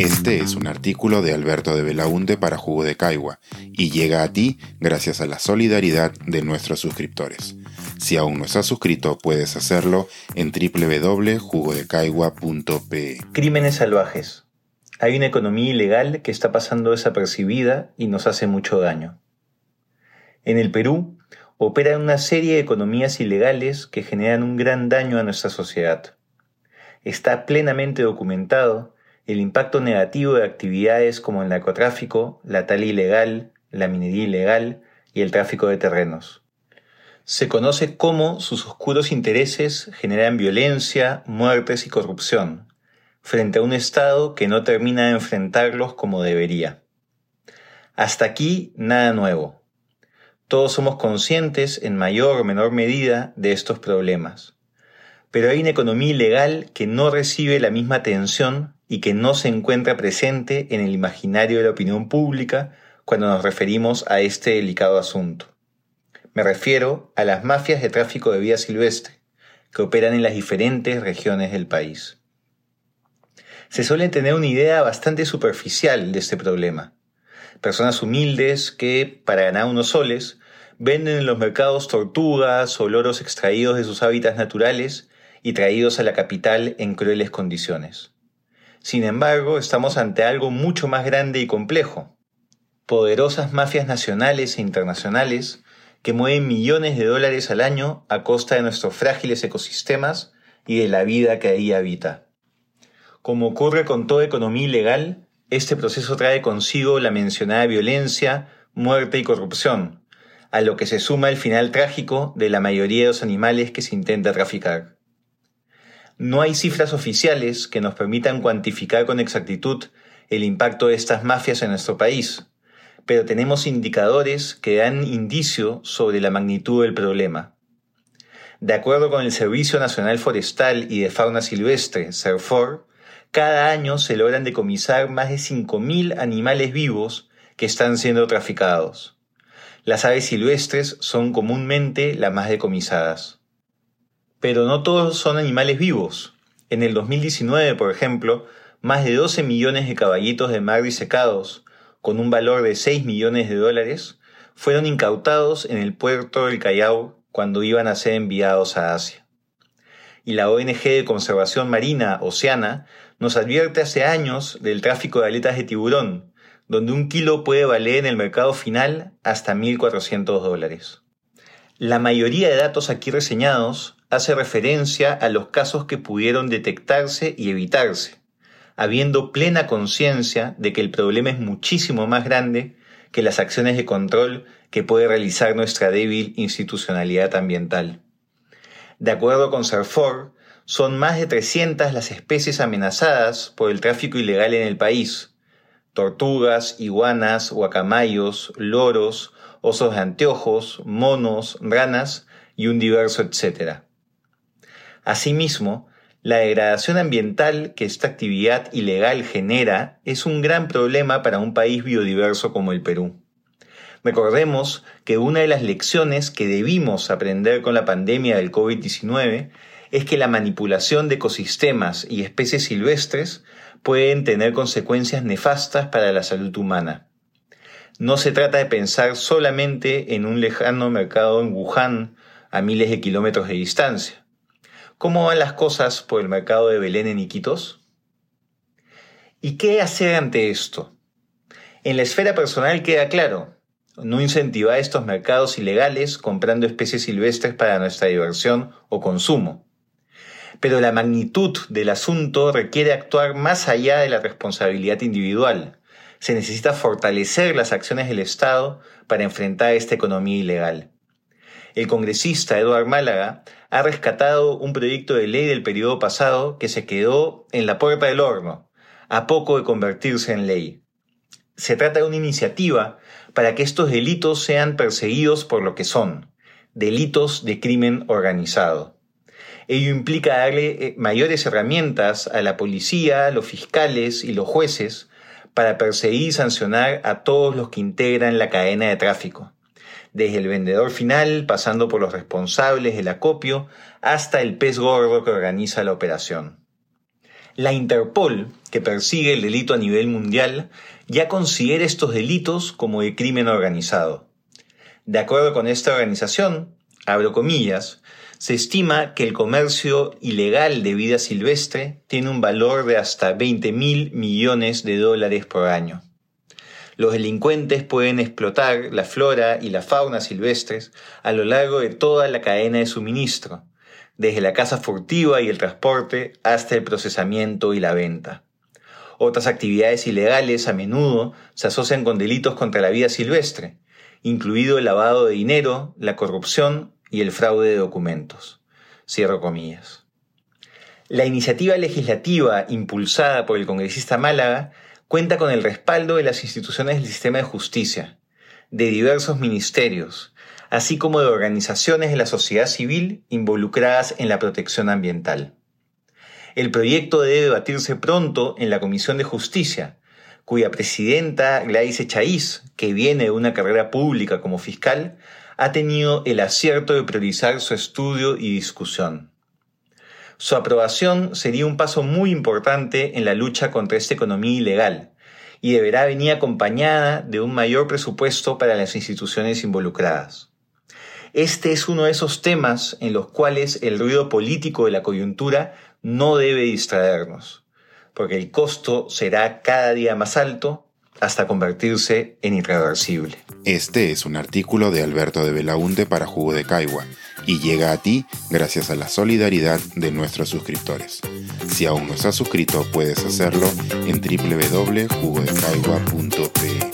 Este es un artículo de Alberto de Belaunte para Jugo de Caigua y llega a ti gracias a la solidaridad de nuestros suscriptores. Si aún no estás suscrito, puedes hacerlo en www.jugodecaigua.pe. Crímenes salvajes. Hay una economía ilegal que está pasando desapercibida y nos hace mucho daño. En el Perú, operan una serie de economías ilegales que generan un gran daño a nuestra sociedad. Está plenamente documentado el impacto negativo de actividades como el narcotráfico, la tala ilegal, la minería ilegal y el tráfico de terrenos. Se conoce cómo sus oscuros intereses generan violencia, muertes y corrupción, frente a un Estado que no termina de enfrentarlos como debería. Hasta aquí nada nuevo. Todos somos conscientes en mayor o menor medida de estos problemas. Pero hay una economía ilegal que no recibe la misma atención y que no se encuentra presente en el imaginario de la opinión pública cuando nos referimos a este delicado asunto. Me refiero a las mafias de tráfico de vida silvestre, que operan en las diferentes regiones del país. Se suele tener una idea bastante superficial de este problema. Personas humildes que, para ganar unos soles, venden en los mercados tortugas o loros extraídos de sus hábitats naturales y traídos a la capital en crueles condiciones. Sin embargo, estamos ante algo mucho más grande y complejo. Poderosas mafias nacionales e internacionales que mueven millones de dólares al año a costa de nuestros frágiles ecosistemas y de la vida que ahí habita. Como ocurre con toda economía ilegal, este proceso trae consigo la mencionada violencia, muerte y corrupción, a lo que se suma el final trágico de la mayoría de los animales que se intenta traficar. No hay cifras oficiales que nos permitan cuantificar con exactitud el impacto de estas mafias en nuestro país, pero tenemos indicadores que dan indicio sobre la magnitud del problema. De acuerdo con el Servicio Nacional Forestal y de Fauna Silvestre, CERFOR, cada año se logran decomisar más de 5.000 animales vivos que están siendo traficados. Las aves silvestres son comúnmente las más decomisadas. Pero no todos son animales vivos. En el 2019, por ejemplo, más de 12 millones de caballitos de mar disecados, con un valor de 6 millones de dólares, fueron incautados en el puerto del Callao cuando iban a ser enviados a Asia. Y la ONG de Conservación Marina, Oceana, nos advierte hace años del tráfico de aletas de tiburón, donde un kilo puede valer en el mercado final hasta 1.400 dólares. La mayoría de datos aquí reseñados hace referencia a los casos que pudieron detectarse y evitarse, habiendo plena conciencia de que el problema es muchísimo más grande que las acciones de control que puede realizar nuestra débil institucionalidad ambiental. De acuerdo con CERFOR, son más de 300 las especies amenazadas por el tráfico ilegal en el país. Tortugas, iguanas, guacamayos, loros, osos de anteojos, monos, ranas y un diverso etcétera. Asimismo, la degradación ambiental que esta actividad ilegal genera es un gran problema para un país biodiverso como el Perú. Recordemos que una de las lecciones que debimos aprender con la pandemia del COVID-19 es que la manipulación de ecosistemas y especies silvestres pueden tener consecuencias nefastas para la salud humana. No se trata de pensar solamente en un lejano mercado en Wuhan a miles de kilómetros de distancia. ¿Cómo van las cosas por el mercado de Belén en Iquitos? ¿Y qué hacer ante esto? En la esfera personal queda claro, no incentivar estos mercados ilegales comprando especies silvestres para nuestra diversión o consumo. Pero la magnitud del asunto requiere actuar más allá de la responsabilidad individual. Se necesita fortalecer las acciones del Estado para enfrentar esta economía ilegal el congresista Eduard Málaga ha rescatado un proyecto de ley del periodo pasado que se quedó en la puerta del horno, a poco de convertirse en ley. Se trata de una iniciativa para que estos delitos sean perseguidos por lo que son, delitos de crimen organizado. Ello implica darle eh, mayores herramientas a la policía, los fiscales y los jueces para perseguir y sancionar a todos los que integran la cadena de tráfico desde el vendedor final, pasando por los responsables del acopio, hasta el pez gordo que organiza la operación. La Interpol, que persigue el delito a nivel mundial, ya considera estos delitos como de crimen organizado. De acuerdo con esta organización, abro comillas, se estima que el comercio ilegal de vida silvestre tiene un valor de hasta 20 mil millones de dólares por año. Los delincuentes pueden explotar la flora y la fauna silvestres a lo largo de toda la cadena de suministro, desde la caza furtiva y el transporte hasta el procesamiento y la venta. Otras actividades ilegales a menudo se asocian con delitos contra la vida silvestre, incluido el lavado de dinero, la corrupción y el fraude de documentos. Cierro comillas. La iniciativa legislativa impulsada por el congresista Málaga cuenta con el respaldo de las instituciones del sistema de justicia, de diversos ministerios, así como de organizaciones de la sociedad civil involucradas en la protección ambiental. El proyecto debe debatirse pronto en la Comisión de Justicia, cuya presidenta Gladys Echaíz, que viene de una carrera pública como fiscal, ha tenido el acierto de priorizar su estudio y discusión. Su aprobación sería un paso muy importante en la lucha contra esta economía ilegal y deberá venir acompañada de un mayor presupuesto para las instituciones involucradas. Este es uno de esos temas en los cuales el ruido político de la coyuntura no debe distraernos, porque el costo será cada día más alto hasta convertirse en irreversible. Este es un artículo de Alberto de Belaunte para Jugo de Caigua y llega a ti gracias a la solidaridad de nuestros suscriptores. Si aún no estás suscrito, puedes hacerlo en www.jugodecaigua.pe.